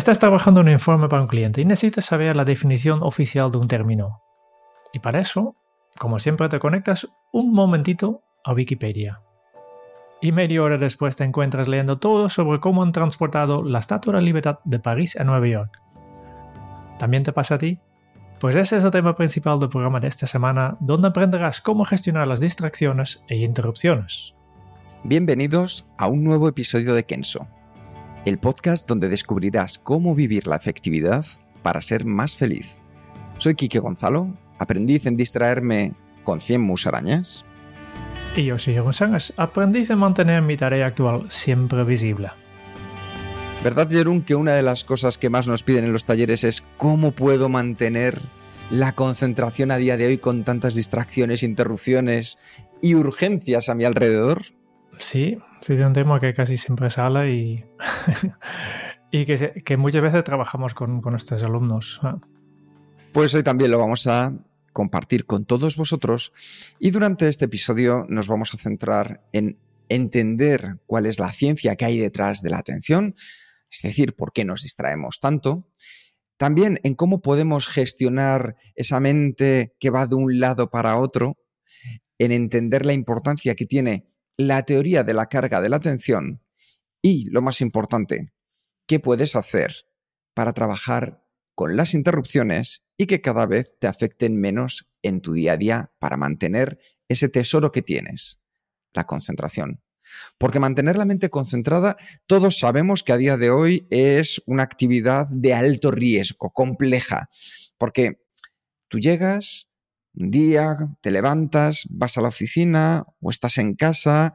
Estás trabajando un informe para un cliente y necesitas saber la definición oficial de un término. Y para eso, como siempre, te conectas un momentito a Wikipedia. Y media hora después te encuentras leyendo todo sobre cómo han transportado la Estatua de la Libertad de París a Nueva York. ¿También te pasa a ti? Pues ese es el tema principal del programa de esta semana, donde aprenderás cómo gestionar las distracciones e interrupciones. Bienvenidos a un nuevo episodio de Kenso, el podcast donde descubrirás cómo vivir la efectividad para ser más feliz. Soy Quique Gonzalo, aprendiz en distraerme con 100 musarañas. Y yo soy González, aprendiz en mantener mi tarea actual siempre visible. ¿Verdad, Jerún, que una de las cosas que más nos piden en los talleres es cómo puedo mantener la concentración a día de hoy con tantas distracciones, interrupciones y urgencias a mi alrededor? Sí, es un tema que casi siempre sale y, y que, que, muchas veces trabajamos con, con nuestros alumnos. Pues hoy también lo vamos a compartir con todos vosotros y durante este episodio nos vamos a centrar en entender cuál es la ciencia que hay detrás de la atención, es decir, por qué nos distraemos tanto, también en cómo podemos gestionar esa mente que va de un lado para otro, en entender la importancia que tiene la teoría de la carga de la atención y, lo más importante, qué puedes hacer para trabajar con las interrupciones y que cada vez te afecten menos en tu día a día para mantener ese tesoro que tienes, la concentración. Porque mantener la mente concentrada, todos sabemos que a día de hoy es una actividad de alto riesgo, compleja, porque tú llegas, un día te levantas, vas a la oficina o estás en casa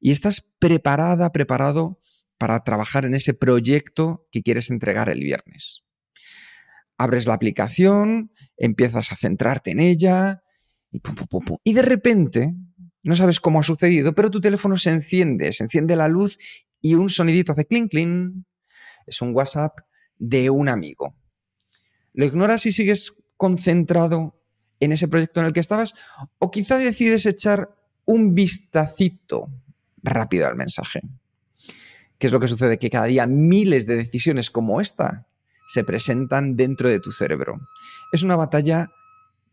y estás preparada, preparado para trabajar en ese proyecto que quieres entregar el viernes. Abres la aplicación, empiezas a centrarte en ella y, y de repente, no sabes cómo ha sucedido, pero tu teléfono se enciende, se enciende la luz y un sonidito hace clink clink. Es un WhatsApp de un amigo. Lo ignoras y sigues concentrado en ese proyecto en el que estabas o quizá decides echar un vistacito rápido al mensaje. ¿Qué es lo que sucede? Que cada día miles de decisiones como esta se presentan dentro de tu cerebro. Es una batalla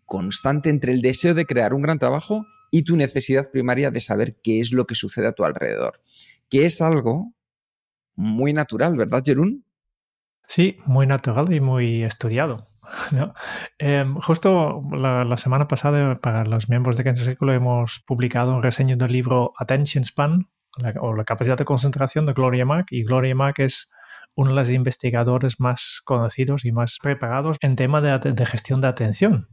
constante entre el deseo de crear un gran trabajo y tu necesidad primaria de saber qué es lo que sucede a tu alrededor, que es algo muy natural, ¿verdad, Jerún? Sí, muy natural y muy estudiado. Em, justo la, semana pasada, para los miembros de Kansas Círculo, hemos publicado un reseño del libro Attention Span, o la capacidad de concentración de Gloria Mack. Y Gloria Mack es uno de los investigadores más conocidos y más preparados en tema de, gestión de atención,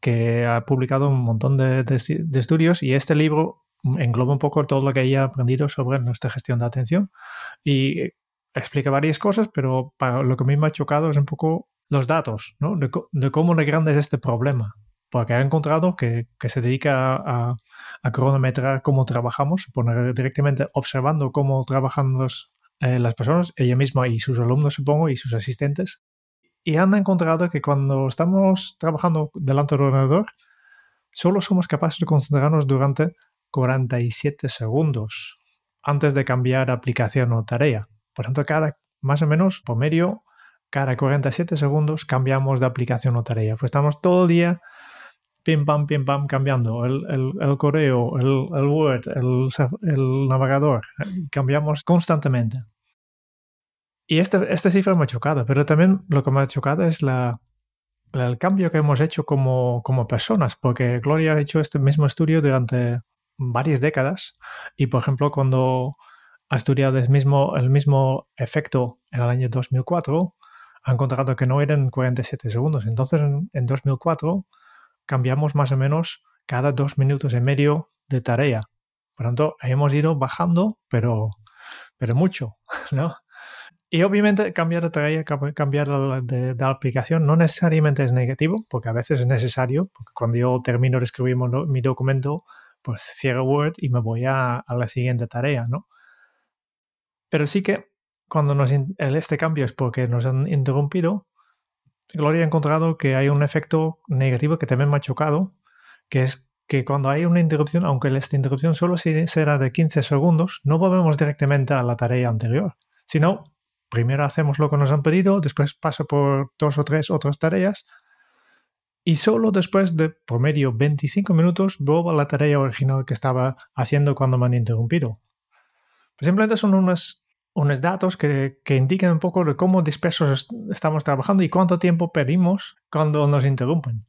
que ha publicado un montón de, de, estudios y este libro engloba un poco todo lo que ella aprendido sobre nuestra gestión de atención y explica varias cosas, pero para lo que a mí me ha chocado es un poco los datos, ¿no? de, cómo de grande es este problema. Porque ha encontrado que, se dedica a, a, cronometrar cómo trabajamos, poner directamente observando cómo trabajan los, eh, las personas, ella misma y sus alumnos, supongo, y sus asistentes. Y han encontrado que cuando estamos trabajando delante del ordenador, solo somos capaces de concentrarnos durante 47 segundos antes de cambiar aplicación o tarea. Por tanto, cada más o menos por medio cada 47 segundos cambiamos de aplicación o tarea. Pues estamos todo el día pim pam, pim pam, cambiando el, el, correo, el, el Word, el, navegador. Cambiamos constantemente. Y este, esta cifra me ha chocado, pero también lo que me ha chocado es la, el cambio que hemos hecho como, como personas, porque Gloria ha hecho este mismo estudio durante varias décadas y, por ejemplo, cuando ha estudiado el mismo, el mismo efecto en el año 2004, ha encontrado que no eran 47 segundos. Entonces, en, 2004 cambiamos más o menos cada dos minutos y medio de tarea. Por lo tanto, hemos ido bajando, pero, pero mucho, ¿no? Y obviamente cambiar de tarea, cambiar de, de, aplicación no necesariamente es negativo, porque a veces es necesario, porque cuando yo termino de escribir mi documento, pues cierro Word y me voy a, a la siguiente tarea, ¿no? Pero sí que cuando nos, este cambio es porque nos han interrumpido, Gloria ha encontrado que hay un efecto negativo que también me ha chocado, que es que cuando hay una interrupción, aunque esta interrupción solo será de 15 segundos, no volvemos directamente a la tarea anterior, sino primero hacemos lo que nos han pedido, después paso por dos o tres otras tareas y solo después de por medio 25 minutos vuelvo a la tarea original que estaba haciendo cuando me han interrumpido. Pues simplemente son unos, unos datos que, que, indican un poco de cómo dispersos estamos trabajando y cuánto tiempo perdimos cuando nos interrumpen.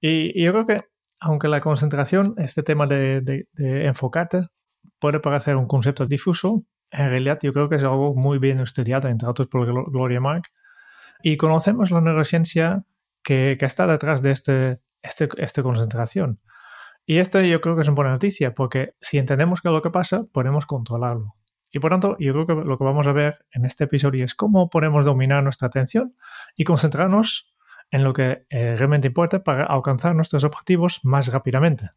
Y, yo creo que, aunque la concentración, este tema de, de, enfocarte, puede parecer un concepto difuso, en realidad yo creo que es algo muy bien estudiado, entre otros por Gloria Mark. Y conocemos la neurociencia que, que está detrás de este, este, esta concentración. Y esto yo creo que es una buena noticia, porque si entendemos qué es lo que pasa, podemos controlarlo. Y por tanto, yo creo que lo que vamos a ver en este episodio es cómo podemos dominar nuestra atención y concentrarnos en lo que eh, realmente importa para alcanzar nuestros objetivos más rápidamente.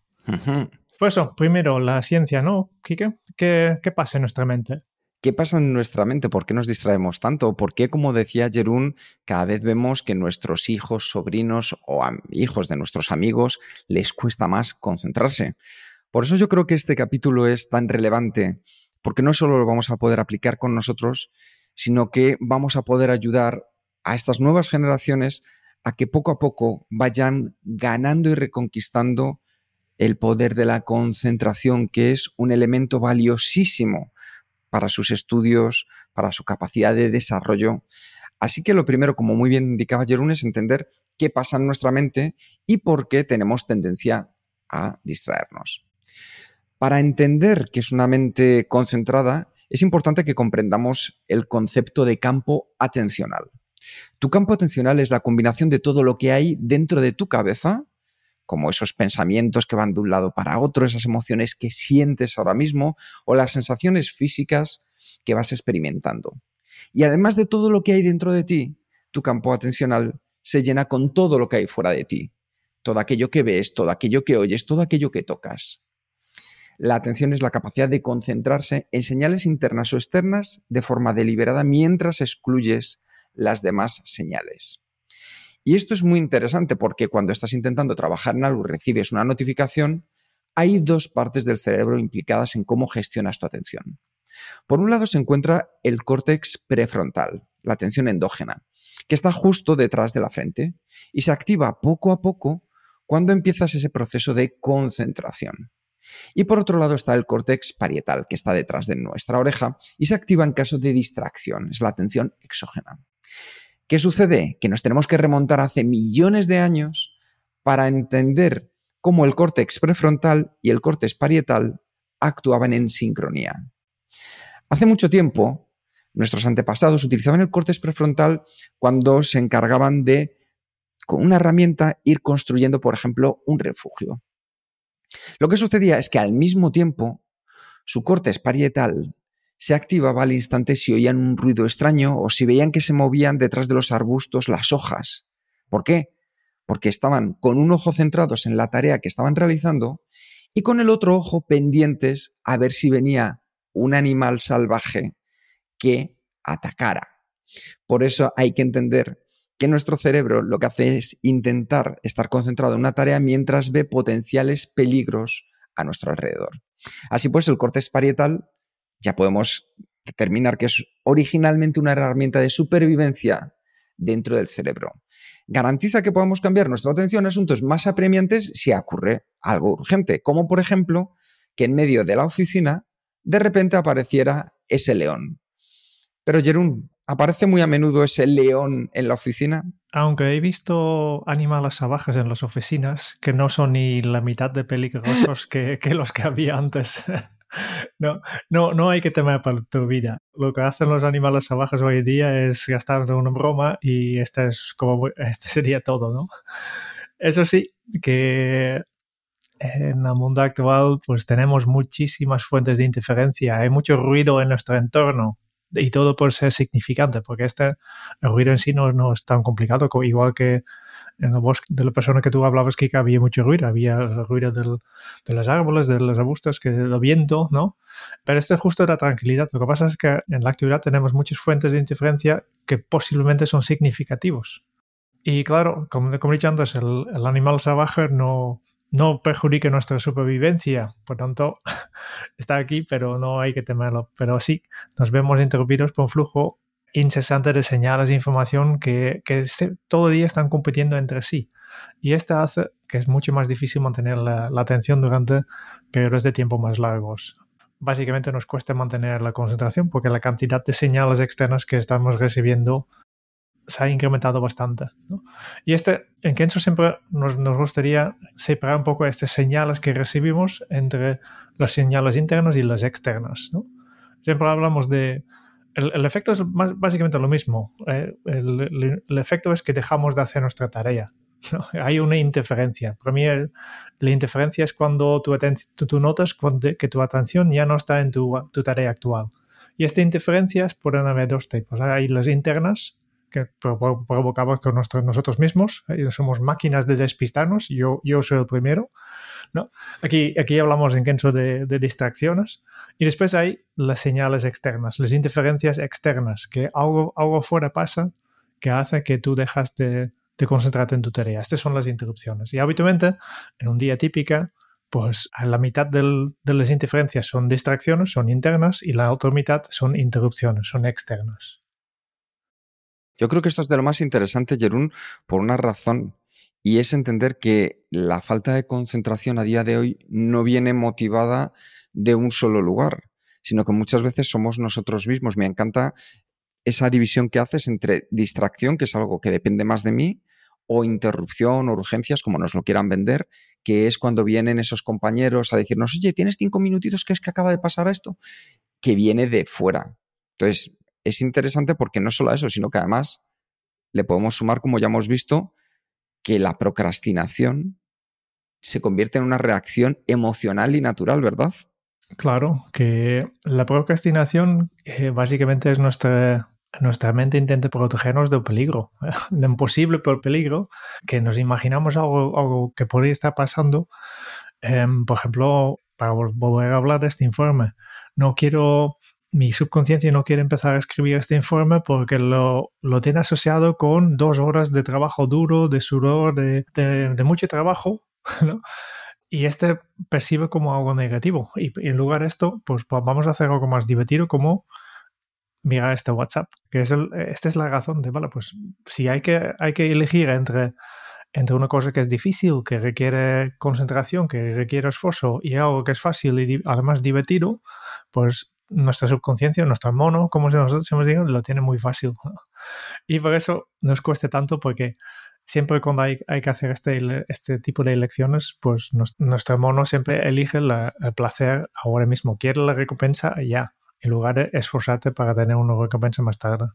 Pues eso, primero la ciencia, ¿no, Kike? ¿Qué, ¿Qué pasa en nuestra mente? ¿Qué pasa en nuestra mente? ¿Por qué nos distraemos tanto? ¿Por qué, como decía Jerún, cada vez vemos que nuestros hijos, sobrinos o hijos de nuestros amigos les cuesta más concentrarse? Por eso yo creo que este capítulo es tan relevante porque no solo lo vamos a poder aplicar con nosotros, sino que vamos a poder ayudar a estas nuevas generaciones a que poco a poco vayan ganando y reconquistando el poder de la concentración, que es un elemento valiosísimo para sus estudios, para su capacidad de desarrollo. Así que lo primero, como muy bien indicaba Jerún, es entender qué pasa en nuestra mente y por qué tenemos tendencia a distraernos. Para entender que es una mente concentrada, es importante que comprendamos el concepto de campo atencional. Tu campo atencional es la combinación de todo lo que hay dentro de tu cabeza, como esos pensamientos que van de un lado para otro, esas emociones que sientes ahora mismo o las sensaciones físicas que vas experimentando. Y además de todo lo que hay dentro de ti, tu campo atencional se llena con todo lo que hay fuera de ti. Todo aquello que ves, todo aquello que oyes, todo aquello que tocas. La atención es la capacidad de concentrarse en señales internas o externas de forma deliberada mientras excluyes las demás señales. Y esto es muy interesante porque cuando estás intentando trabajar en algo y recibes una notificación, hay dos partes del cerebro implicadas en cómo gestionas tu atención. Por un lado se encuentra el córtex prefrontal, la atención endógena, que está justo detrás de la frente y se activa poco a poco cuando empiezas ese proceso de concentración. Y por otro lado está el córtex parietal, que está detrás de nuestra oreja y se activa en caso de distracción, es la atención exógena. ¿Qué sucede? Que nos tenemos que remontar hace millones de años para entender cómo el córtex prefrontal y el córtex parietal actuaban en sincronía. Hace mucho tiempo, nuestros antepasados utilizaban el córtex prefrontal cuando se encargaban de, con una herramienta, ir construyendo, por ejemplo, un refugio. Lo que sucedía es que al mismo tiempo su corte parietal se activaba al instante si oían un ruido extraño o si veían que se movían detrás de los arbustos las hojas. ¿Por qué? Porque estaban con un ojo centrados en la tarea que estaban realizando y con el otro ojo pendientes a ver si venía un animal salvaje que atacara. Por eso hay que entender que nuestro cerebro lo que hace es intentar estar concentrado en una tarea mientras ve potenciales peligros a nuestro alrededor. Así pues, el corte parietal ya podemos determinar que es originalmente una herramienta de supervivencia dentro del cerebro. Garantiza que podamos cambiar nuestra atención a asuntos más apremiantes si ocurre algo urgente, como por ejemplo que en medio de la oficina de repente apareciera ese león. Pero Jerún, ¿Aparece muy a menudo ese león en la oficina? Aunque he visto animales salvajes en las oficinas que no son ni la mitad de peligrosos que, los que había antes. No, no, no hay que temer por tu vida. Lo que hacen los animales salvajes hoy día es gastar una broma y este, es como, este sería todo, ¿no? Eso sí, que en el mundo actual pues tenemos muchísimas fuentes de interferencia, hay mucho ruido en nuestro entorno y todo por ser significante, porque este, el ruido en sí no, no es tan complicado, igual que en el bosque de la persona que tú hablabas, que había mucho ruido, había el ruido del, de los árboles, de los arbustos, que del viento, ¿no? Pero este es justo la tranquilidad. Lo que pasa es que en la actividad tenemos muchas fuentes de interferencia que posiblemente son significativos. Y claro, como, como he dicho antes, el, el animal salvaje no, no perjudica nuestra supervivencia, por tanto, está aquí, pero no hay que temerlo. Pero sí, nos vemos interrumpidos por un flujo incesante de señales e información que, todo el día están compitiendo entre sí. Y esto hace que es mucho más difícil mantener la, atención durante periodos de tiempo más largos. Básicamente nos cuesta mantener la concentración porque la cantidad de señales externas que estamos recibiendo se ha incrementado bastante. Y este, en Kenzo siempre nos, nos, gustaría separar un poco estas señales que recibimos entre las señales internas y las externas. Siempre hablamos de el, efecto es básicamente lo mismo. Eh, el, efecto es que dejamos de hacer nuestra tarea. Hay una interferencia. Para mí, la interferencia es cuando tú, tú, notas que tu atención ya no está en tu, tarea actual. Y esta interferencia pueden haber dos tipos. Hay las internas, que provocamos con nosotros mismos. Somos máquinas de despistarnos. Yo, yo soy el primero. ¿no? Aquí, aquí hablamos en Kenso de, de, distracciones y después hay las señales externas, las interferencias externas, que algo, algo fuera pasa que hace que tú dejas de, de concentrarte en tu tarea. Estas son las interrupciones. Y habitualmente, en un día típica, pues la mitad del, de las interferencias son distracciones, son internas, y la otra mitad son interrupciones, son externas. Yo creo que esto es de lo más interesante, Jerún, por una razón y es entender que la falta de concentración a día de hoy no viene motivada de un solo lugar, sino que muchas veces somos nosotros mismos. Me encanta esa división que haces entre distracción, que es algo que depende más de mí, o interrupción o urgencias, como nos lo quieran vender, que es cuando vienen esos compañeros a decirnos, oye, ¿tienes cinco minutitos que es que acaba de pasar esto? Que viene de fuera. Entonces, es interesante porque no solo eso, sino que además le podemos sumar, como ya hemos visto, que la procrastinación se convierte en una reacción emocional y natural, ¿verdad? Claro, que la procrastinación eh, básicamente es nuestra, nuestra mente intenta protegernos del peligro, de un posible peligro, que nos imaginamos algo, algo que podría estar pasando. Em, por ejemplo, para volver a hablar de este informe, no quiero mi subconsciencia no quiere empezar a escribir este informe porque lo, lo tiene asociado con dos horas de trabajo duro, de sudor, de, de, mucho trabajo, ¿no? Y este percibe como algo negativo. Y, en lugar de esto, pues, pues, vamos a hacer algo más divertido como mirar este WhatsApp. Que es esta es la razón de, vale, pues si hay que, hay que elegir entre, entre una cosa que es difícil, que requiere concentración, que requiere esfuerzo y algo que es fácil y además divertido, pues nuestra subconsciencia, nuestro mono, como nosotros hemos dicho, lo tiene muy fácil. Y por eso nos cuesta tanto porque siempre cuando hay, hay que hacer este, este tipo de elecciones, pues nuestro mono siempre elige el placer ahora mismo, quiere la recompensa ya, en lugar de esforzarte para tener una recompensa más tarde.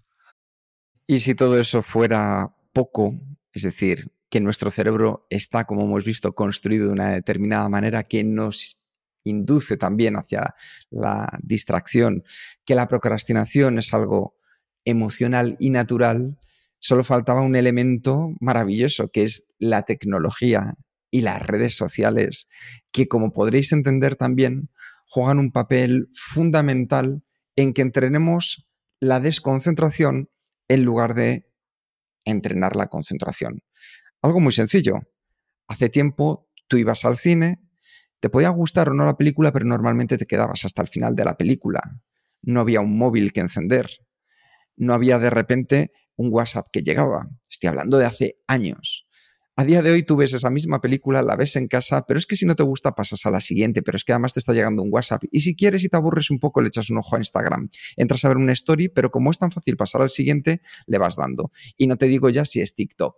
Y si todo eso fuera poco, es decir, que nuestro cerebro está, como hemos visto, construido de una determinada manera que nos induce también hacia la distracción, que la procrastinación es algo emocional y natural, solo faltaba un elemento maravilloso, que es la tecnología y las redes sociales, que como podréis entender también, juegan un papel fundamental en que entrenemos la desconcentración en lugar de entrenar la concentración. Algo muy sencillo. Hace tiempo tú ibas al cine, te podía gustar o no la película, pero normalmente te quedabas hasta el final de la película. No había un móvil que encender. No había de repente un WhatsApp que llegaba. Estoy hablando de hace años. A día de hoy tú ves esa misma película, la ves en casa, pero es que si no te gusta pasas a la siguiente, pero es que además te está llegando un WhatsApp. Y si quieres y te aburres un poco, le echas un ojo a Instagram. Entras a ver una story, pero como es tan fácil pasar al siguiente, le vas dando. Y no te digo ya si es TikTok.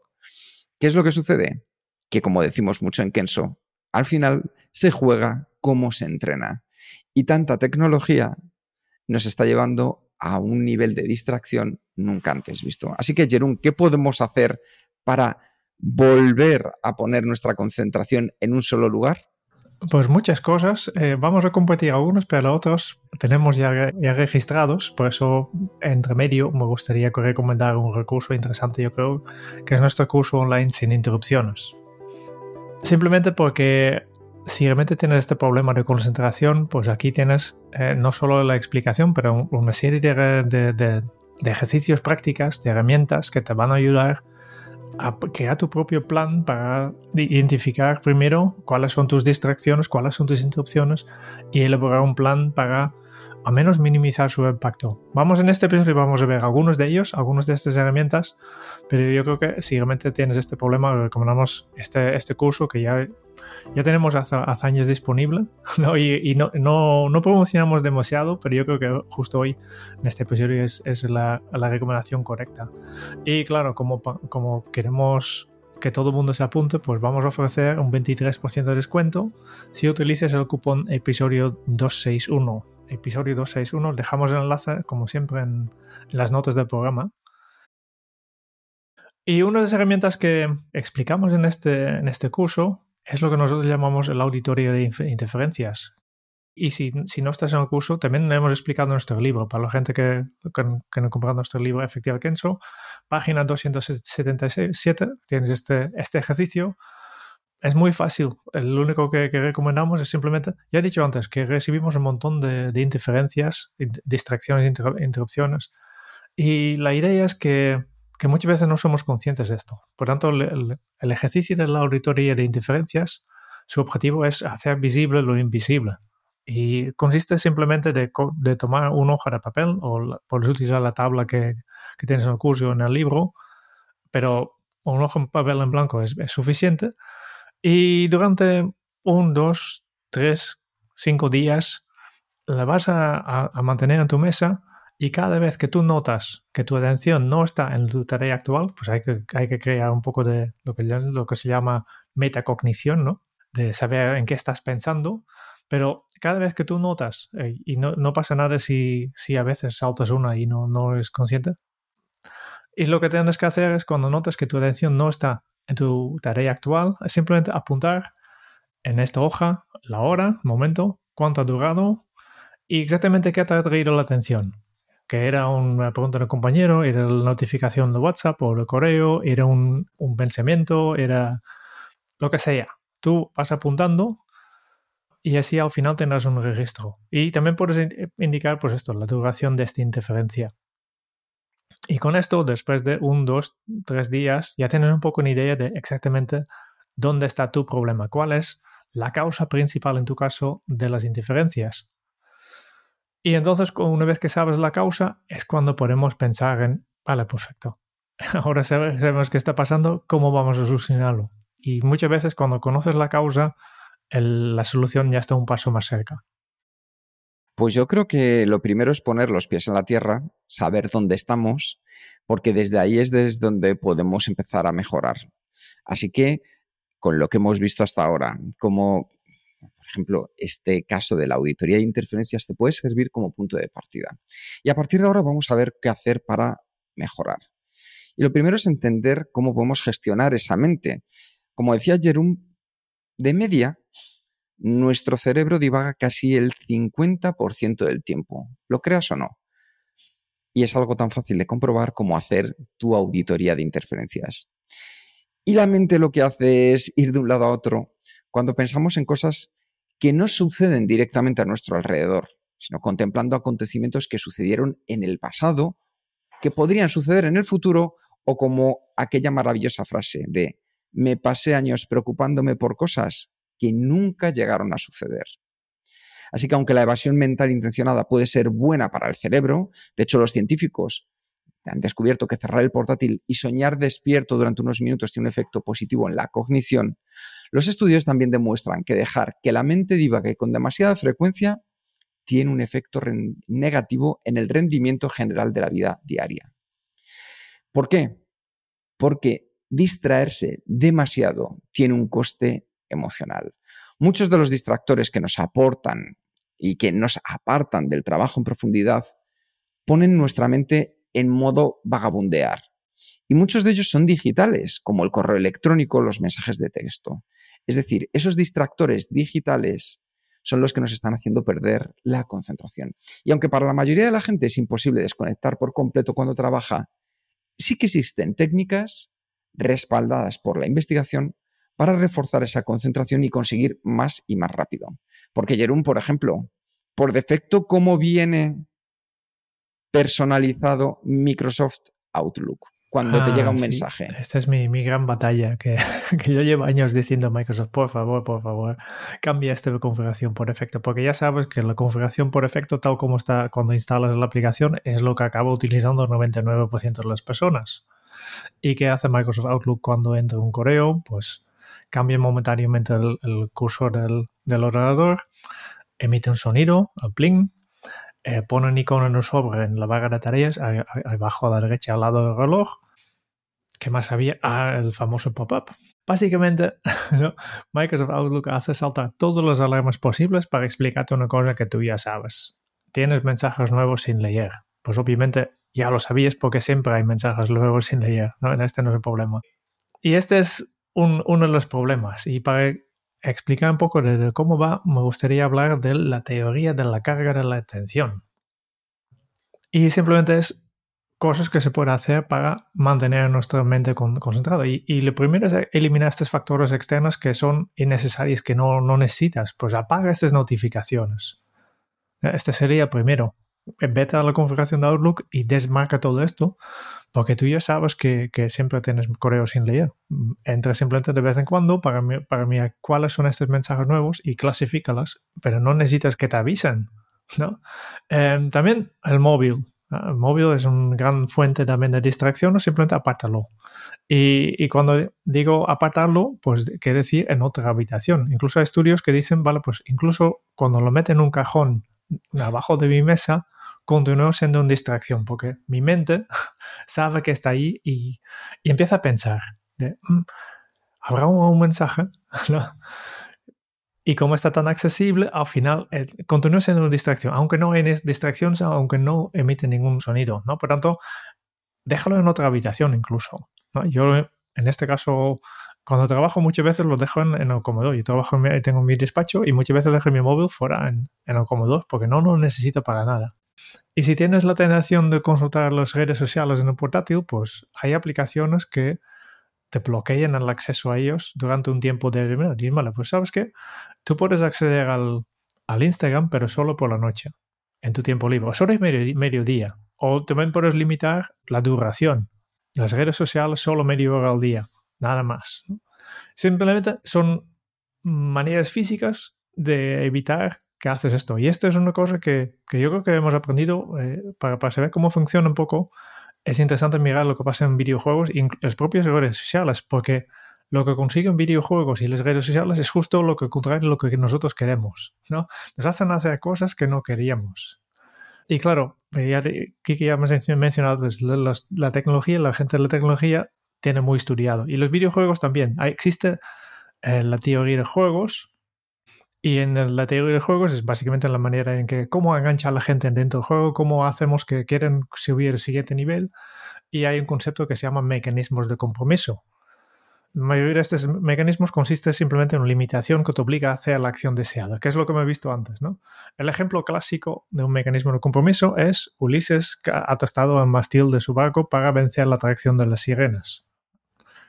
¿Qué es lo que sucede? Que como decimos mucho en Kenso, al final se juega como se entrena. Y tanta tecnología nos está llevando a un nivel de distracción nunca antes visto. Así que, Jerón, ¿qué podemos hacer para volver a poner nuestra concentración en un solo lugar? Pues muchas cosas. Eh, vamos a compartir algunos, pero otros tenemos ya, ya, registrados. Por eso, entre medio, me gustaría recomendar un recurso interesante, yo creo, que es nuestro curso online sin interrupciones. Simplemente porque si realmente tienes este problema de concentración, pues aquí tienes eh, no solo la explicación, pero una serie de, ejercicios prácticas, de herramientas que te van a ayudar a crear tu propio plan para identificar primero cuáles son tus distracciones, cuáles son tus interrupciones y elaborar un plan para al menos minimizar su impacto. Vamos en este episodio vamos a ver algunos de ellos, algunas de estas herramientas, pero yo creo que si realmente tienes este problema, recomendamos este, este curso que ya ya tenemos hace, años disponible ¿no? y, no, no, no, promocionamos demasiado, pero yo creo que justo hoy en este episodio es, es la, la, recomendación correcta. Y claro, como, como queremos que todo el mundo se apunte, pues vamos a ofrecer un 23% de descuento si utilices el cupón episodio 261. Episodio 261, dejamos el enlace como siempre en, en las notas del programa. Y una de las herramientas que explicamos en este, en este curso es lo que nosotros llamamos el auditorio de interferencias. Y si, si, no estás en el curso, también hemos explicado nuestro libro. Para la gente que, que, que no compra nuestro libro Efectiva Kenso, página 277, tienes este, este ejercicio. Es muy fácil. El único que, recomendamos es simplemente, ya he dicho antes, que recibimos un montón de interferencias, distracciones, interrupciones. Y la idea es que que muchas veces no somos conscientes de esto. Por tanto, el, ejercicio de la auditoría de interferencias, su objetivo es hacer visible lo invisible. Y consiste simplemente de, tomar una hoja de papel o puedes utilizar la tabla que, que, tienes en el curso o en el libro, pero un hoja de papel en blanco es, es suficiente. Y durante un, dos, tres, cinco días la vas a, a, a mantener en tu mesa y cada vez que tú notas que tu atención no está en tu tarea actual, pues hay que, hay que crear un poco de lo que, se llama metacognición, ¿no? De saber en qué estás pensando. Pero cada vez que tú notas, eh, y no, no, pasa nada si, si a veces saltas una y no, no eres consciente, y lo que tienes que hacer es cuando notas que tu atención no está en tu tarea actual, es simplemente apuntar en esta hoja la hora, momento, cuánto ha durado y exactamente qué te ha traído la atención que era una pregunta del compañero, era la notificación de WhatsApp o de correo, era un, un pensamiento, era lo que sea. Tú vas apuntando y así al final tendrás un registro. Y también puedes indicar, pues esto, la duración de esta interferencia. Y con esto, después de un, dos, tres días, ya tienes un poco una idea de exactamente dónde está tu problema, cuál es la causa principal en tu caso de las interferencias. Y entonces, una vez que sabes la causa, es cuando podemos pensar en, vale, perfecto. Ahora sabemos qué está pasando, ¿cómo vamos a solucionarlo? Y muchas veces cuando conoces la causa, la solución ya está un paso más cerca. Pues yo creo que lo primero es poner los pies en la tierra, saber dónde estamos, porque desde ahí es desde donde podemos empezar a mejorar. Así que, con lo que hemos visto hasta ahora, como ejemplo, este caso de la auditoría de interferencias te puede servir como punto de partida. Y a partir de ahora vamos a ver qué hacer para mejorar. Y lo primero es entender cómo podemos gestionar esa mente. Como decía Jerome, de media, nuestro cerebro divaga casi el 50% del tiempo, lo creas o no. Y es algo tan fácil de comprobar como hacer tu auditoría de interferencias. Y la mente lo que hace es ir de un lado a otro cuando pensamos en cosas que no suceden directamente a nuestro alrededor, sino contemplando acontecimientos que sucedieron en el pasado, que podrían suceder en el futuro, o como aquella maravillosa frase de me pasé años preocupándome por cosas que nunca llegaron a suceder. Así que aunque la evasión mental intencionada puede ser buena para el cerebro, de hecho los científicos han descubierto que cerrar el portátil y soñar despierto durante unos minutos tiene un efecto positivo en la cognición, los estudios también demuestran que dejar que la mente divague con demasiada frecuencia tiene un efecto negativo en el rendimiento general de la vida diaria. ¿Por qué? Porque distraerse demasiado tiene un coste emocional. Muchos de los distractores que nos aportan y que nos apartan del trabajo en profundidad ponen nuestra mente en modo vagabundear. Y muchos de ellos son digitales, como el correo electrónico, los mensajes de texto. Es decir, esos distractores digitales son los que nos están haciendo perder la concentración. Y aunque para la mayoría de la gente es imposible desconectar por completo cuando trabaja, sí que existen técnicas respaldadas por la investigación para reforzar esa concentración y conseguir más y más rápido. Porque Jerón, por ejemplo, por defecto, ¿cómo viene personalizado Microsoft Outlook? Cuando te llega un ah, mensaje. Esta es mi, gran batalla, que, yo llevo años diciendo a Microsoft, por favor, por favor, cambia esta configuración por defecto, porque ya sabes que la configuración por defecto, tal como está cuando instalas la aplicación, es lo que acaba utilizando el 99% de las personas. ¿Y qué hace Microsoft Outlook cuando entra un correo? Pues cambia momentáneamente el, cursor del, ordenador, emite un sonido, el pling, eh, pone un icono en un sobre en la barra de tareas, abajo a la derecha al lado del reloj. ¿Qué más había? Ah, el famoso pop-up. Básicamente, Microsoft Outlook hace saltar todas las alarmas posibles para explicarte una cosa que tú ya sabes. Tienes mensajes nuevos sin leer. Pues obviamente ya lo sabías porque siempre hay mensajes nuevos sin leer. ¿no? En este no es el problema. Y este es uno de los problemas. Y para explicar un poco de, cómo va, me gustaría hablar de la teoría de la carga de la atención. Y simplemente es cosas que se puede hacer para mantener nuestra mente concentrada. Y, lo primero es eliminar estos factores externos que son innecesarios, que no, necesitas. Pues apaga estas notificaciones. Este sería primero. Vete a la configuración de Outlook y desmarca todo esto porque tú ya sabes que, siempre tienes correos sin leer. Entra simplemente de vez en cuando para, mirar cuáles son estos mensajes nuevos y clasifícalos, pero no necesitas que te avisen. ¿no? Em, también el móvil. El móvil es una gran fuente también de distracción, simplemente apártalo. Y, y, cuando digo apartarlo, pues quiere decir en otra habitación. Incluso hay estudios que dicen, vale, pues incluso cuando lo mete en un cajón abajo de mi mesa, continúa siendo una distracción porque mi mente sabe que está ahí y, empieza a pensar, mm, ¿habrá un, mensaje? Y como está tan accesible, al final eh, continúa siendo una distracción, aunque no hay distracción, aunque no emite ningún sonido, ¿no? Por tanto, déjalo en otra habitación incluso. Yo, en este caso, cuando trabajo muchas veces lo dejo en, el comedor. Yo trabajo en tengo mi despacho y muchas veces dejo mi móvil fuera en, en el comedor porque no lo necesito para nada. Y si tienes la tentación de consultar las redes sociales en un portátil, pues hay aplicaciones que te bloquean el acceso a ellos durante un tiempo determinado. Dímelo, pues sabes que tú puedes acceder al, Instagram, pero solo por la noche, en tu tiempo libre, o solo es medio, mediodía. O también puedes limitar la duración. Las redes sociales solo media hora al día, nada más. Simplemente son maneras físicas de evitar que haces esto. Y esto es una cosa que, yo creo que hemos aprendido eh, para, para, saber cómo funciona un poco. Es interesante mirar lo que pasa en videojuegos y en las propias redes sociales, porque lo que consiguen videojuegos y las redes sociales es justo lo que contrario lo que nosotros queremos. ¿no? Nos hacen hacer cosas que no queríamos. Y claro, ya, Kiki ya me mencionado, la, la, tecnología, la gente de la tecnología tiene muy estudiado. Y los videojuegos también. Existe eh, la teoría de juegos, y en la teoría de juegos es básicamente la manera en que cómo engancha a la gente dentro del juego, cómo hacemos que quieren subir el siguiente nivel. Y hay un concepto que se llama mecanismos de compromiso. La mayoría de estos mecanismos consiste simplemente en una limitación que te obliga a hacer la acción deseada, que es lo que me he visto antes. ¿no? El ejemplo clásico de un mecanismo de compromiso es Ulises tostado al mastil de su barco para vencer la atracción de las sirenas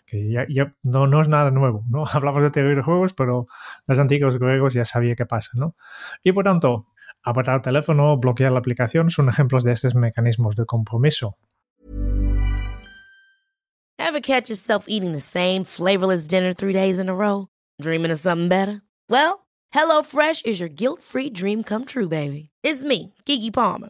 que ya, no, no, es nada nuevo, ¿no? Hablamos de teoría de juegos, pero los antiguos griegos ya sabían qué pasa, ¿no? Y por tanto, apartar el teléfono, bloquear la aplicación son ejemplos de estos mecanismos de compromiso. Ever catch yourself eating the same flavorless dinner three days in a row? Dreaming of something better? Well, HelloFresh is your guilt-free dream come true, baby. It's me, Kiki Palmer.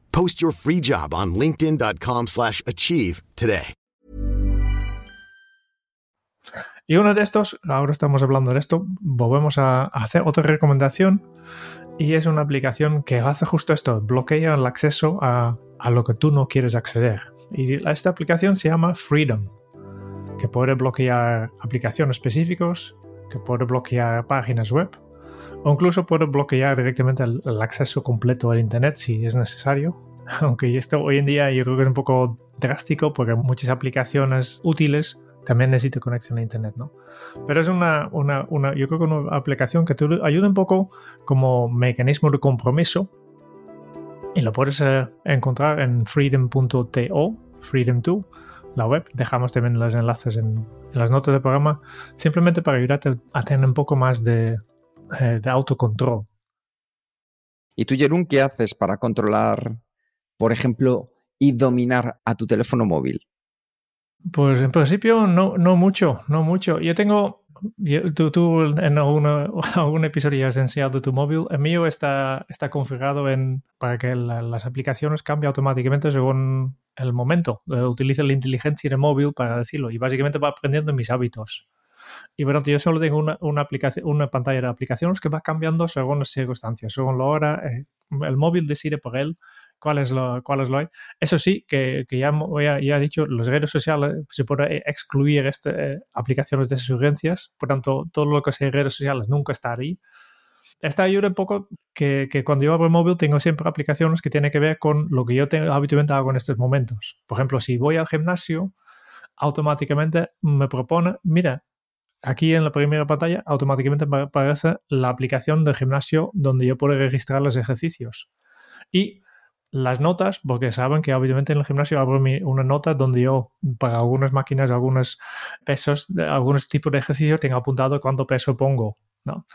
Post your free job on linkedin.com/achieve slash achieve today. Y uno de estos, ahora estamos hablando de esto, volvemos a hacer otra recomendación y es una aplicación que hace justo esto, bloquea el acceso a, a lo que tú no quieres acceder. Y esta aplicación se llama Freedom, que puede bloquear aplicaciones específicos, que puede bloquear páginas web o incluso puede bloquear directamente el, acceso completo al Internet si es necesario. Aunque esto hoy en día yo creo que es un poco drástico porque muchas aplicaciones útiles también necesitan conexión a Internet, ¿no? Pero es una, una, una, yo creo que una aplicación que te ayuda un poco como mecanismo de compromiso y lo puedes eh, encontrar en freedom.to, freedom2, la web. Dejamos también los enlaces en, en, las notas del programa, simplemente para ayudarte a tener un poco más de, eh, de autocontrol. ¿Y tú, Jerún, qué haces para controlar, por ejemplo, y dominar a tu teléfono móvil? Pues en principio no, no mucho, no mucho. Yo tengo, yo, tú, tú, en alguna, algún episodio has enseñado tu móvil. El mío está, está configurado en, para que la, las aplicaciones cambien automáticamente según el momento. Utiliza la inteligencia del móvil para decirlo y básicamente va aprendiendo mis hábitos. Y tanto, yo solo tengo una, una, aplicación, una pantalla de aplicaciones que va cambiando según las circunstancias, según la hora. Eh, el móvil decide por él cuál es lo, cuál es lo hay. Eso sí, que, que ya, ya, ya, he dicho, los redes sociales se puede excluir este, eh, aplicaciones de sugerencias, por tanto, todo lo que sea redes sociales nunca está ahí. Esta ayuda un poco que, que, cuando yo abro el móvil tengo siempre aplicaciones que tienen que ver con lo que yo tengo, habitualmente hago en estos momentos. Por ejemplo, si voy al gimnasio, automáticamente me propone, mira, aquí en la primera pantalla automáticamente aparece la aplicación de gimnasio donde yo puedo registrar los ejercicios. Y las notas, porque saben que obviamente en el gimnasio abro mi, una nota donde yo, para algunas máquinas, algunos pesos, algunos tipos de ejercicio, tengo apuntado cuánto peso pongo. ¿No?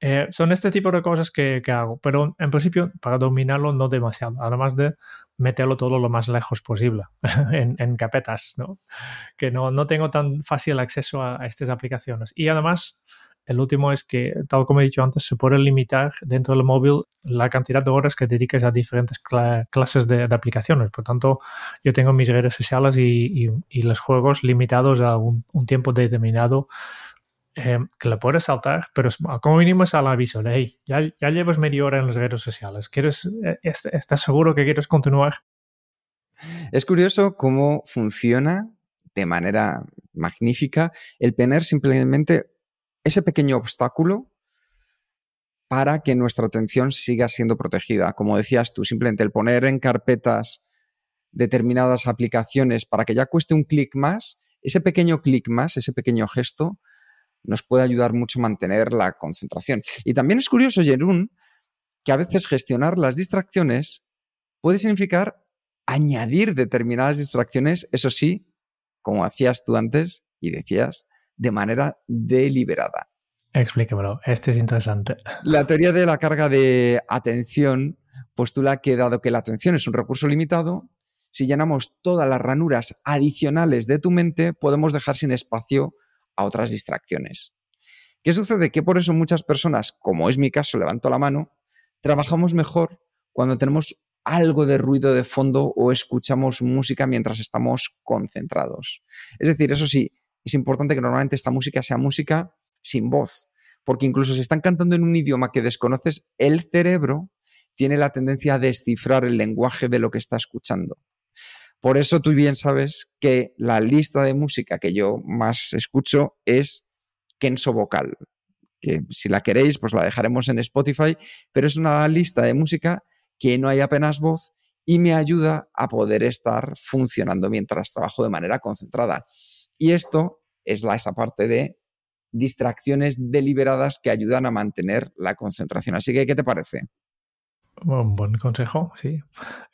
Eh, son este tipo de cosas que, que, hago, pero en principio para dominarlo no demasiado, además de meterlo todo lo más lejos posible en, en, capetas, ¿no? que no, no tengo tan fácil acceso a, a estas aplicaciones. Y además, el último es que, tal como he dicho antes, se puede limitar dentro del móvil la cantidad de horas que dediques a diferentes cl clases de, aplicaciones. Por tanto, yo tengo mis redes sociales y, y, los juegos limitados a un tiempo determinado eh, que le puedes saltar, pero como mínimo es al aviso hey, ya, ya llevas media hora en las redes sociales. ¿Quieres, eh, ¿Estás seguro que quieres continuar? Es curioso cómo funciona de manera magnífica el tener simplemente ese pequeño obstáculo para que nuestra atención siga siendo protegida. Como decías tú, simplemente el poner en carpetas determinadas aplicaciones para que ya cueste un clic más, ese pequeño clic más, ese pequeño gesto, nos puede ayudar mucho a mantener la concentración. Y también es curioso, Jerún, que a veces gestionar las distracciones puede significar añadir determinadas distracciones, eso sí, como hacías tú antes y decías, de manera deliberada. Explíquemelo, este es interesante. La teoría de la carga de atención postula que dado que la atención es un recurso limitado, si llenamos todas las ranuras adicionales de tu mente, podemos dejar sin espacio a otras distracciones. ¿Qué sucede? Que por eso muchas personas, como es mi caso, levanto la mano, trabajamos mejor cuando tenemos algo de ruido de fondo o escuchamos música mientras estamos concentrados. Es decir, eso sí, es importante que normalmente esta música sea música sin voz, porque incluso si están cantando en un idioma que desconoces, el cerebro tiene la tendencia a descifrar el lenguaje de lo que está escuchando. Por eso tú bien sabes que la lista de música que yo más escucho es Kenso Vocal, que si la queréis, pues la dejaremos en Spotify, pero es una lista de música que no hay apenas voz y me ayuda a poder estar funcionando mientras trabajo de manera concentrada. Y esto es la, esa parte de distracciones deliberadas que ayudan a mantener la concentración. Así que, ¿qué te parece? Un buen consejo, sí.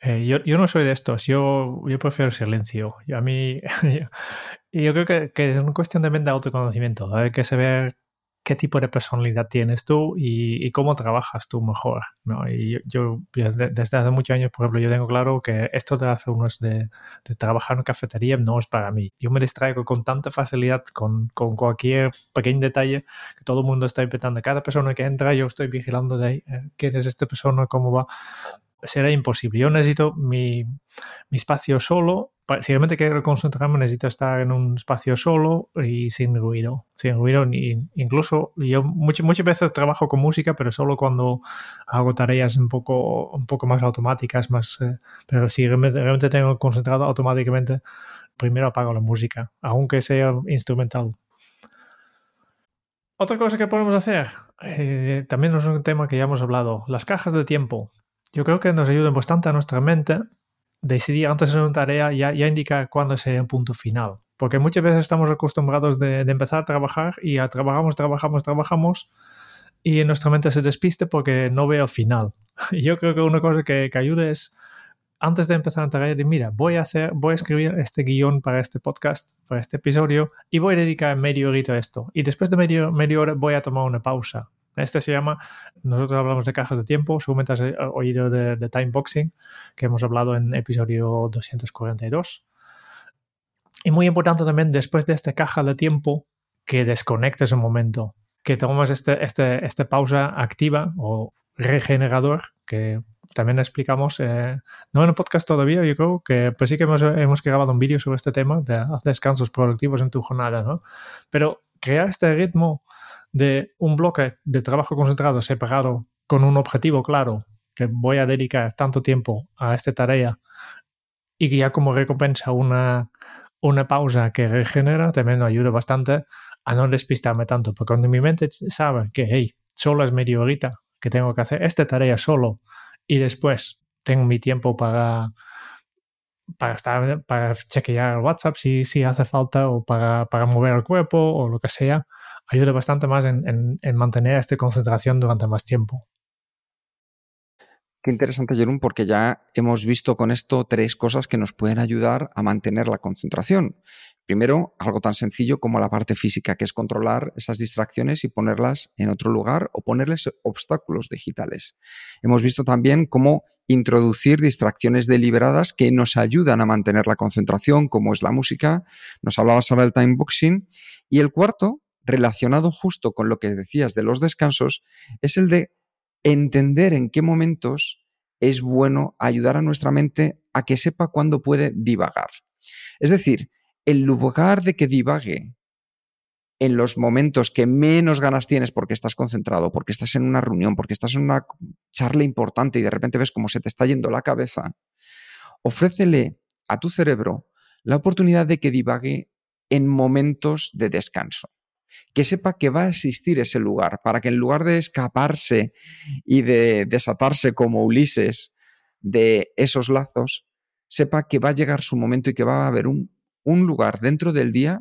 Eh, yo, yo, no soy de estos, yo, yo prefiero silencio. Yo, a mí, yo, yo creo que, que, es una cuestión de, de autoconocimiento. Hay que saber qué tipo de personalidad tienes tú y, cómo trabajas tú mejor. ¿no? Y yo, desde hace muchos años, por ejemplo, yo tengo claro que esto de hace unos de, trabajar en cafetería no es para mí. Yo me distraigo con tanta facilidad con, con cualquier pequeño detalle que todo el mundo está invitando. Cada persona que entra, yo estoy vigilando de ahí, eh, quién es esta persona, cómo va será imposible. Yo necesito mi, mi, espacio solo si realmente quiero concentrarme, necesito estar en un espacio solo y sin ruido. Sin ruido, ni, incluso yo muchas, muchas veces trabajo con música, pero solo cuando hago tareas un poco, un poco más automáticas. Más, eh, pero si realmente, tengo concentrado automáticamente, primero apago la música, aunque sea instrumental. Otra cosa que podemos hacer, eh, también es un tema que ya hemos hablado, las cajas de tiempo. Yo creo que nos ayudan bastante a nuestra mente decidir antes de una tarea ya, ya indica cuándo sería el punto final. Porque muchas veces estamos acostumbrados de, empezar a trabajar y ya trabajamos, trabajamos, trabajamos y nuestra mente se despiste porque no veo el final. Yo creo que una cosa que, que ayuda es antes de empezar a trabajar, mira, voy a hacer, voy a escribir este guion para este podcast, para este episodio, y voy a dedicar medio horita a esto. Y después de medio, media hora voy a tomar una pausa. Este se llama, nosotros hablamos de cajas de tiempo, seguramente has eh, oído de, de time boxing, que hemos hablado en episodio 242. Y muy importante también, después de esta caja de tiempo, que desconectes un momento, que tomes este, este, esta pausa activa o regenerador, que también explicamos, eh, no en el podcast todavía, yo creo que pues sí que hemos, hemos grabado un vídeo sobre este tema de hacer descansos productivos en tu jornada, ¿no? Pero crear este ritmo de un bloque de trabajo concentrado separado con un objetivo claro, que voy a dedicar tanto tiempo a esta tarea y que ya como recompensa una, una pausa que regenera, también me ayuda bastante a no despistarme tanto, porque cuando mi mente sabe que, hey, solo es media horita que tengo que hacer esta tarea solo y después tengo mi tiempo para para estar para chequear el WhatsApp si, si hace falta o para, para mover el cuerpo o lo que sea, ayuda bastante más en, mantener esta concentración durante más tiempo. Qué interesante, Jerón, porque ya hemos visto con esto tres cosas que nos pueden ayudar a mantener la concentración. Primero, algo tan sencillo como la parte física, que es controlar esas distracciones y ponerlas en otro lugar o ponerles obstáculos digitales. Hemos visto también cómo introducir distracciones deliberadas que nos ayudan a mantener la concentración, como es la música. Nos hablabas sobre el time boxing. Y el cuarto, relacionado justo con lo que decías de los descansos, es el de entender en qué momentos es bueno ayudar a nuestra mente a que sepa cuándo puede divagar. Es decir, en lugar de que divague en los momentos que menos ganas tienes porque estás concentrado, porque estás en una reunión, porque estás en una charla importante y de repente ves cómo se te está yendo la cabeza, ofrécele a tu cerebro la oportunidad de que divague en momentos de descanso que sepa que va a existir ese lugar, para que en lugar de escaparse y de desatarse como Ulises de esos lazos, sepa que va a llegar su momento y que va a haber un, lugar dentro del día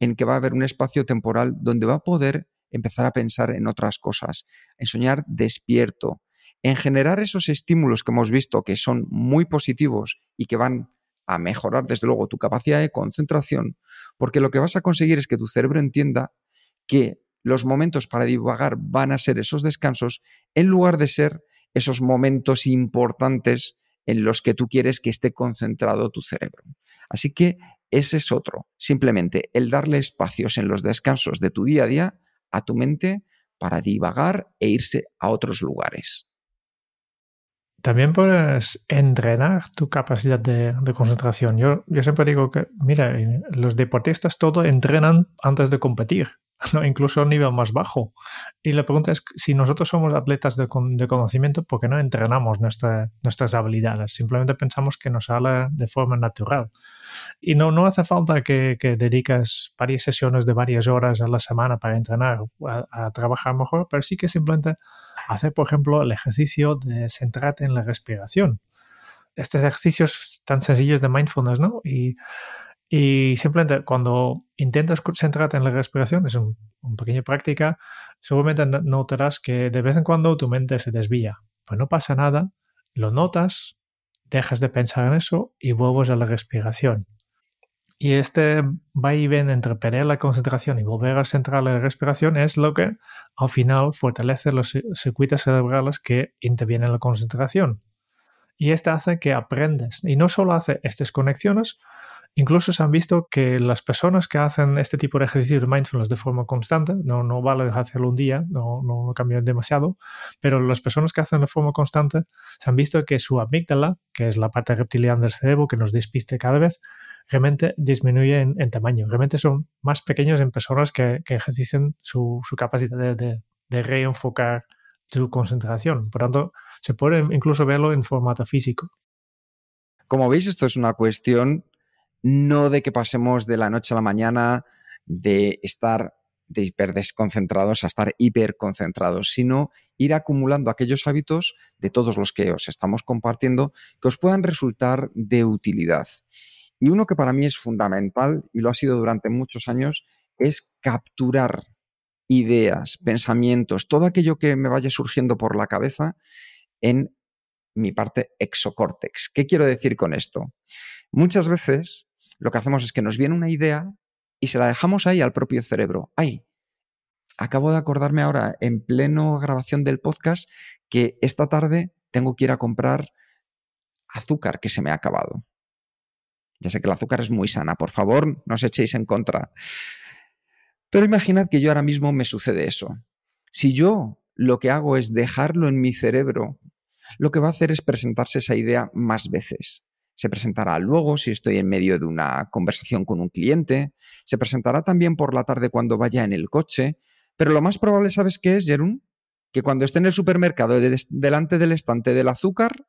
en que va a haber un espacio temporal donde va a poder empezar a pensar en otras cosas, en soñar despierto, en generar esos estímulos que hemos visto que son muy positivos y que van a mejorar desde luego tu capacidad de concentración, porque lo que vas a conseguir es que tu cerebro entienda que los momentos para divagar van a ser esos descansos en lugar de ser esos momentos importantes en los que tú quieres que esté concentrado tu cerebro. Así que ese es otro, simplemente el darle espacios en los descansos de tu día a día a tu mente para divagar e irse a otros lugares. También puedes entrenar tu capacidad de, concentración. Yo, yo, siempre digo que, mira, los deportistas todo entrenan antes de competir. incluso a un nivel más bajo. Y la pregunta es si nosotros somos atletas de, conocimiento, ¿por qué no entrenamos nuestras habilidades? Simplemente pensamos que nos sale de forma natural. Y no, no hace falta que, que dediques varias sesiones de varias horas a la semana para entrenar, a, trabajar mejor, pero sí que simplemente hacer, por ejemplo, el ejercicio de centrarte en la respiración. Estos ejercicios tan sencillos de mindfulness, ¿no? Y y simplemente cuando intentas centrarte en la respiración, es un, una pequeña práctica, seguramente notarás que de vez en cuando tu mente se desvía. Pues no pasa nada, lo notas, dejas de pensar en eso y vuelves a la respiración. Y este va y ven entre perder la concentración y volver a centrar la respiración es lo que al final fortalece los circuitos cerebrales que intervienen en la concentración. Y este hace que aprendes. Y no solo hace estas conexiones, incluso se han visto que las personas que hacen este tipo de ejercicio de mindfulness de forma constante, no, no vale hacerlo un día, no, no, cambia demasiado, pero las personas que hacen de forma constante se han visto que su amígdala, que es la parte reptiliana del cerebro que nos despiste cada vez, realmente disminuye en, tamaño. Realmente son más pequeños en personas que, que su, su capacidad de, de, reenfocar su concentración. Por tanto, se puede incluso verlo en formato físico. Como veis, esto es una cuestión no de que pasemos de la noche a la mañana de estar de hiper desconcentrados a estar hiperconcentrados, sino ir acumulando aquellos hábitos de todos los que os estamos compartiendo que os puedan resultar de utilidad. Y uno que para mí es fundamental, y lo ha sido durante muchos años, es capturar ideas, pensamientos, todo aquello que me vaya surgiendo por la cabeza en mi parte exocórtex. ¿Qué quiero decir con esto? Muchas veces lo que hacemos es que nos viene una idea y se la dejamos ahí al propio cerebro. ¡Ay! Acabo de acordarme ahora, en pleno grabación del podcast, que esta tarde tengo que ir a comprar azúcar que se me ha acabado. Ya sé que el azúcar es muy sana, por favor, no os echéis en contra. Pero imaginad que yo ahora mismo me sucede eso. Si yo lo que hago es dejarlo en mi cerebro, lo que va a hacer es presentarse esa idea más veces. Se presentará luego si estoy en medio de una conversación con un cliente, se presentará también por la tarde cuando vaya en el coche, pero lo más probable, ¿sabes qué es, Jerún? Que cuando esté en el supermercado delante del estante del azúcar,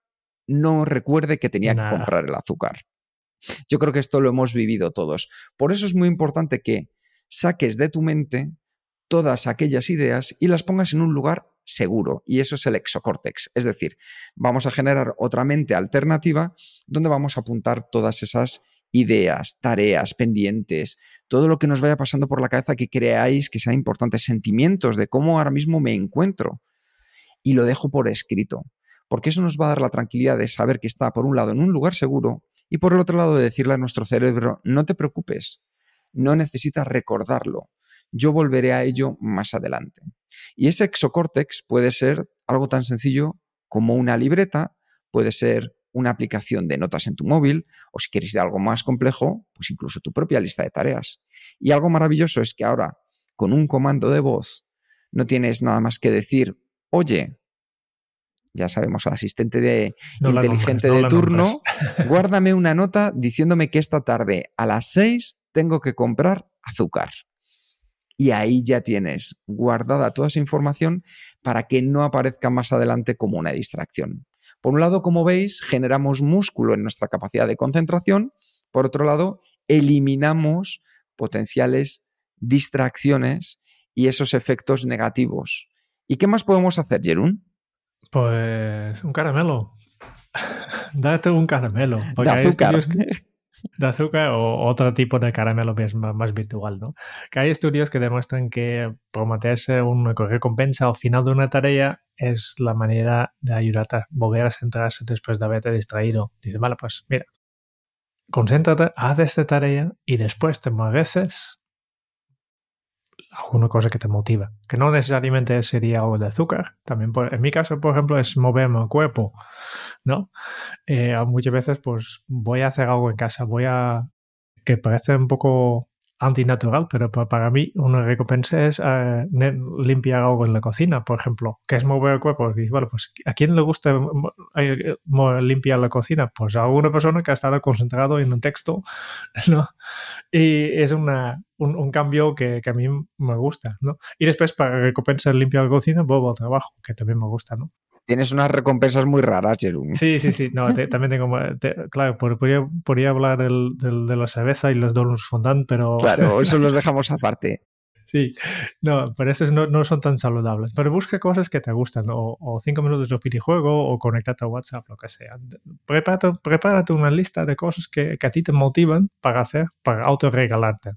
no recuerde que tenía que comprar el azúcar. Yo creo que esto lo hemos vivido todos. Por eso es muy importante que saques de tu mente todas aquellas ideas y las pongas en un lugar seguro. Y eso es el exocórtex. Es decir, vamos a generar otra mente alternativa donde vamos a apuntar todas esas ideas, tareas, pendientes, todo lo que nos vaya pasando por la cabeza que creáis que sean importantes, sentimientos de cómo ahora mismo me encuentro. Y lo dejo por escrito, porque eso nos va a dar la tranquilidad de saber que está, por un lado, en un lugar seguro y por el otro lado, de decirle a nuestro cerebro, no te preocupes, no necesitas recordarlo, yo volveré a ello más adelante. Y ese exocórtex puede ser algo tan sencillo como una libreta, puede ser una aplicación de notas en tu móvil, o si quieres ir a algo más complejo, pues incluso tu propia lista de tareas. Y algo maravilloso es que ahora, con un comando de voz, no tienes nada más que decir, oye, ya sabemos, al asistente de inteligente de turno, guárdame una nota diciéndome que esta tarde a las 6 tengo que comprar azúcar. Y ahí ya tienes guardada toda esa información para que no aparezca más adelante como una distracción. Por un lado, como veis, generamos músculo en nuestra capacidad de concentración. Por otro lado, eliminamos potenciales distracciones y esos efectos negativos. ¿Y qué más podemos hacer, Jerún? Pues un caramelo. Date un caramelo. De azúcar. De azúcar o otro tipo de caramelo más, más virtual, ¿no? Que hay estudios que demuestran que prometerse una recompensa al final de una tarea es la manera de ayudarte a volver a centrarse después de haberte distraído. Dice, vale, pues mira, concéntrate, haz esta tarea y después te mereces alguna cosa que te motiva. Que no necesariamente sería de azúcar. También, en mi caso, por ejemplo, es moverme el cuerpo, ¿no? Eh, muchas veces, pues, voy a hacer algo en casa, voy a... que parece un poco antinatural, pero para mí una recompensa es eh, limpiar algo en la cocina, por ejemplo, que es mover el cuerpo. Y bueno, pues ¿a quién le gusta eh, limpiar la cocina? Pues a una persona que ha estado concentrado en un texto, ¿no? Y es una, un, cambio que, que, a mí me gusta, ¿no? Y después para recompensar limpiar la cocina, vuelvo al trabajo, que también me gusta, ¿no? Tienes unas recompensas muy raras, Jerón. Sí, sí, sí. No, también tengo. claro, podría, podría hablar del, de la cerveza y los donuts fondant, pero. Claro, eso los dejamos aparte. Sí, no, pero estos no, no, son tan saludables. Pero busca cosas que te gustan, o, o cinco minutos de videojuego, o conectarte a WhatsApp, lo que sea. Prepárate, prepárate una lista de cosas que, que a ti te motivan para hacer, para autorregalarte.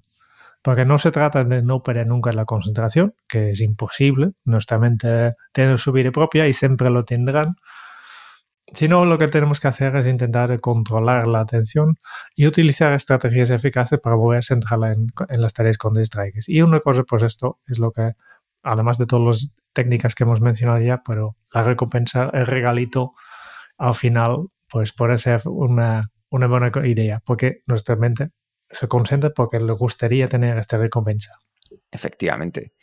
Porque no se trata de no perder nunca la concentración, que es imposible. Nuestra mente tiene su vida propia y siempre lo tendrán. Si no, lo que tenemos que hacer es intentar controlar la atención y utilizar estrategias eficaces para volver a centrarla en, las tareas con distraites. Y una cosa, pues esto es lo que, además de todas las técnicas que hemos mencionado ya, pero la recompensa, el regalito, al final, pues puede ser una, una buena idea, porque nuestra mente se concentra porque le gustaría tener esta recompensa. Efectivamente.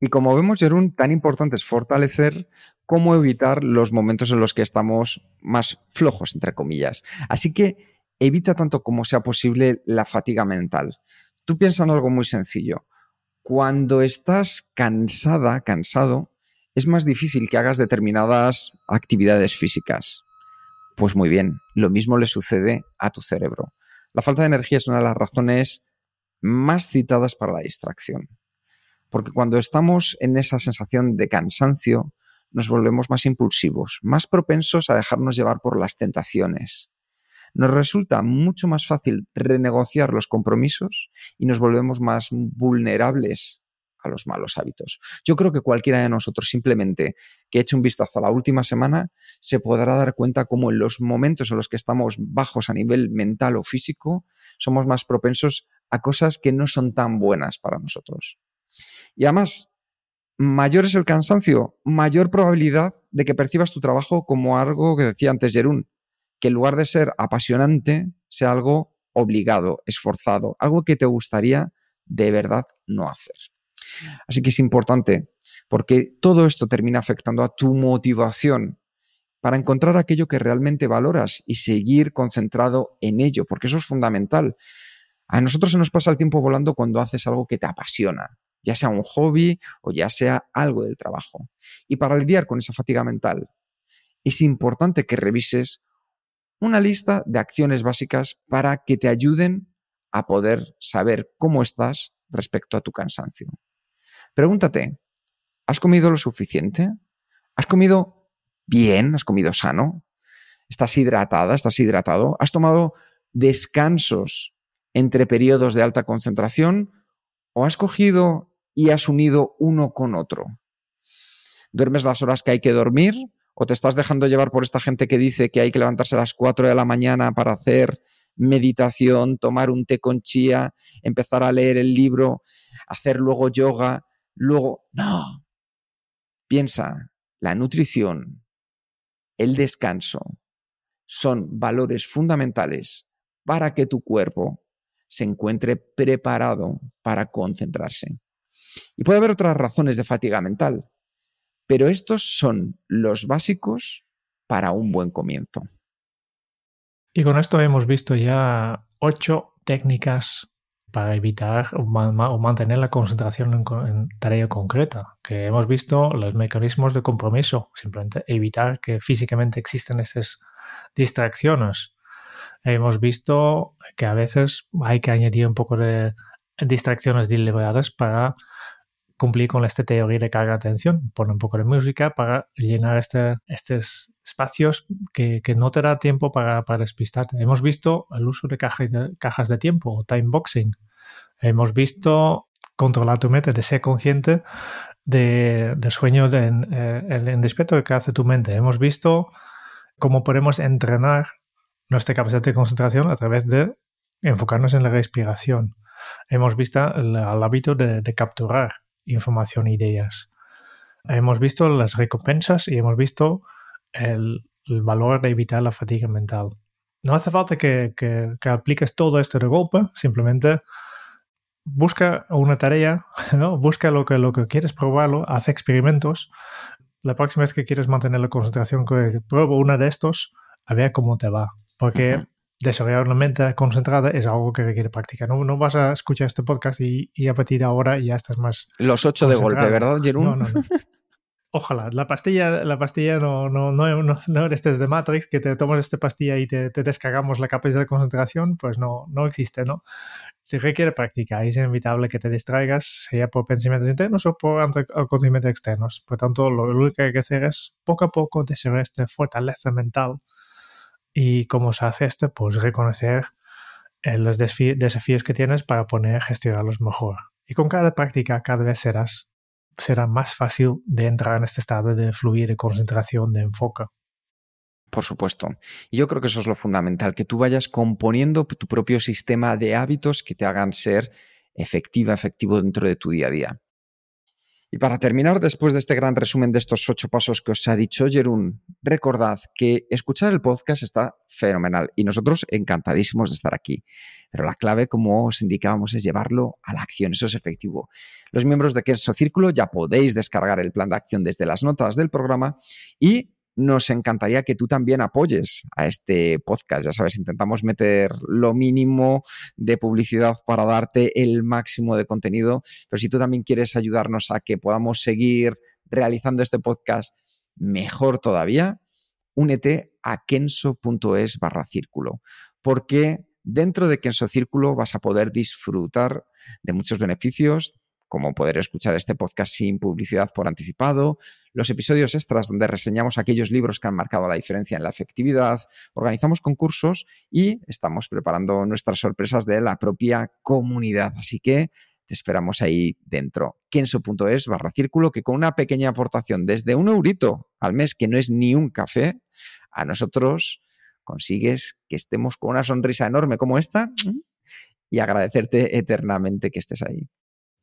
Y como vemos, Jerún, tan importante es fortalecer como evitar los momentos en los que estamos más flojos, entre comillas. Así que evita tanto como sea posible la fatiga mental. Tú piensas en algo muy sencillo. Cuando estás cansada, cansado, es más difícil que hagas determinadas actividades físicas. Pues muy bien, lo mismo le sucede a tu cerebro. La falta de energía es una de las razones más citadas para la distracción. Porque cuando estamos en esa sensación de cansancio, nos volvemos más impulsivos, más propensos a dejarnos llevar por las tentaciones. Nos resulta mucho más fácil renegociar los compromisos y nos volvemos más vulnerables los malos hábitos. Yo creo que cualquiera de nosotros simplemente que eche un vistazo a la última semana se podrá dar cuenta cómo en los momentos en los que estamos bajos a nivel mental o físico somos más propensos a cosas que no son tan buenas para nosotros. Y además, mayor es el cansancio, mayor probabilidad de que percibas tu trabajo como algo que decía antes Jerún, que en lugar de ser apasionante, sea algo obligado, esforzado, algo que te gustaría de verdad no hacer. Así que es importante porque todo esto termina afectando a tu motivación para encontrar aquello que realmente valoras y seguir concentrado en ello, porque eso es fundamental. A nosotros se nos pasa el tiempo volando cuando haces algo que te apasiona, ya sea un hobby o ya sea algo del trabajo. Y para lidiar con esa fatiga mental, es importante que revises una lista de acciones básicas para que te ayuden a poder saber cómo estás respecto a tu cansancio. Pregúntate, ¿has comido lo suficiente? ¿Has comido bien? ¿Has comido sano? ¿Estás hidratada? ¿Estás hidratado? ¿Has tomado descansos entre periodos de alta concentración? ¿O has cogido y has unido uno con otro. ¿Duermes las horas que hay que dormir? ¿O te estás dejando llevar por esta gente que dice que hay que levantarse a las 4 de la mañana para hacer meditación, tomar un té con chía, empezar a leer el libro, hacer luego yoga? Luego, no. Piensa, la nutrición, el descanso, son valores fundamentales para que tu cuerpo se encuentre preparado para concentrarse. Y puede haber otras razones de fatiga mental, pero estos son los básicos para un buen comienzo. Y con esto hemos visto ya ocho técnicas para evitar o, mantener la concentración en, tarea concreta, que hemos visto los mecanismos de compromiso, simplemente evitar que físicamente existen estas distracciones. Hemos visto que a veces hay que añadir un poco de distracciones deliberadas para cumplir con esta teoría de carga de atención, poner un poco de música para llenar estos espacios que, no te da tiempo para, para despistarte. Hemos visto el uso de, de cajas de tiempo o time boxing. Hemos visto controlar tu mente, de ser consciente de, sueño de, en, eh, el, que hace tu mente. Hemos visto cómo podemos entrenar nuestra capacidad de concentración a través de enfocarnos en la respiración. Hemos visto el, hábito de capturar información e ideas. Hemos visto las recompensas y hemos visto el, valor de evitar la fatiga mental. No hace falta que, apliques todo esto de golpe, simplemente busca una tarea, ¿no? busca lo que, lo que quieres probarlo, haz experimentos. La próxima vez que quieres mantener la concentración, que pruebo una de estos, a ver cómo te va. Porque desarrollar una mente concentrada es algo que requiere práctica. No, no vas a escuchar este podcast y, a partir de ahora ya estás más. Los ocho de golpe, ¿verdad, Jerún? No, no, no. Ojalá, la pastilla, la pastilla no, no, no, no, eres de Matrix, que te tomas esta pastilla y te, te, descargamos la capacidad de concentración, pues no, no existe, ¿no? Se requiere práctica y es inevitable que te distraigas, sea por pensamientos internos o por acontecimientos externos. Por tanto, lo único que hay que hacer es poco a poco desarrollar esta fortaleza mental y cómo se hace esto, pues reconocer eh, los desafíos que tienes para poner gestionarlos mejor. Y con cada práctica cada vez serás, será más fácil de entrar en este estado de fluir, de concentración, de enfoque. por supuesto. Y yo creo que eso es lo fundamental, que tú vayas componiendo tu propio sistema de hábitos que te hagan ser efectiva, efectivo dentro de tu día a día. Y para terminar, después de este gran resumen de estos ocho pasos que os ha dicho Jerún, recordad que escuchar el podcast está fenomenal y nosotros encantadísimos de estar aquí. Pero la clave, como os indicábamos, es llevarlo a la acción. Eso es efectivo. Los miembros de Queso Círculo ya podéis descargar el plan de acción desde las notas del programa y nos encantaría que tú también apoyes a este podcast. Ya sabes, intentamos meter lo mínimo de publicidad para darte el máximo de contenido, pero si tú también quieres ayudarnos a que podamos seguir realizando este podcast mejor todavía, únete a kenso.es barra círculo, porque dentro de Kenso Círculo vas a poder disfrutar de muchos beneficios, como poder escuchar este podcast sin publicidad por anticipado, los episodios extras donde reseñamos aquellos libros que han marcado la diferencia en la efectividad, organizamos concursos y estamos preparando nuestras sorpresas de la propia comunidad. Así que te esperamos ahí dentro. Kenso.es barra círculo, que con una pequeña aportación desde un eurito al mes, que no es ni un café, a nosotros consigues que estemos con una sonrisa enorme como esta y agradecerte eternamente que estés ahí.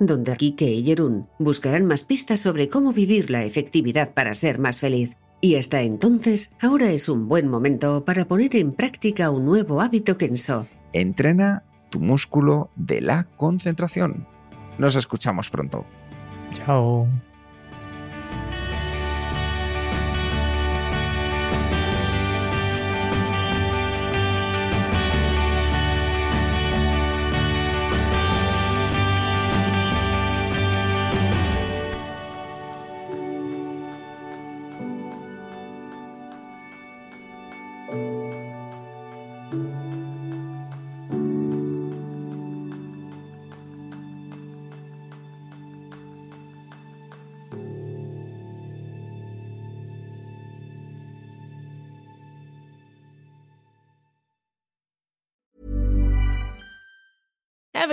donde Kike y Jerún buscarán más pistas sobre cómo vivir la efectividad para ser más feliz. Y hasta entonces, ahora es un buen momento para poner en práctica un nuevo hábito Kenso. Entrena tu músculo de la concentración. Nos escuchamos pronto. Chao.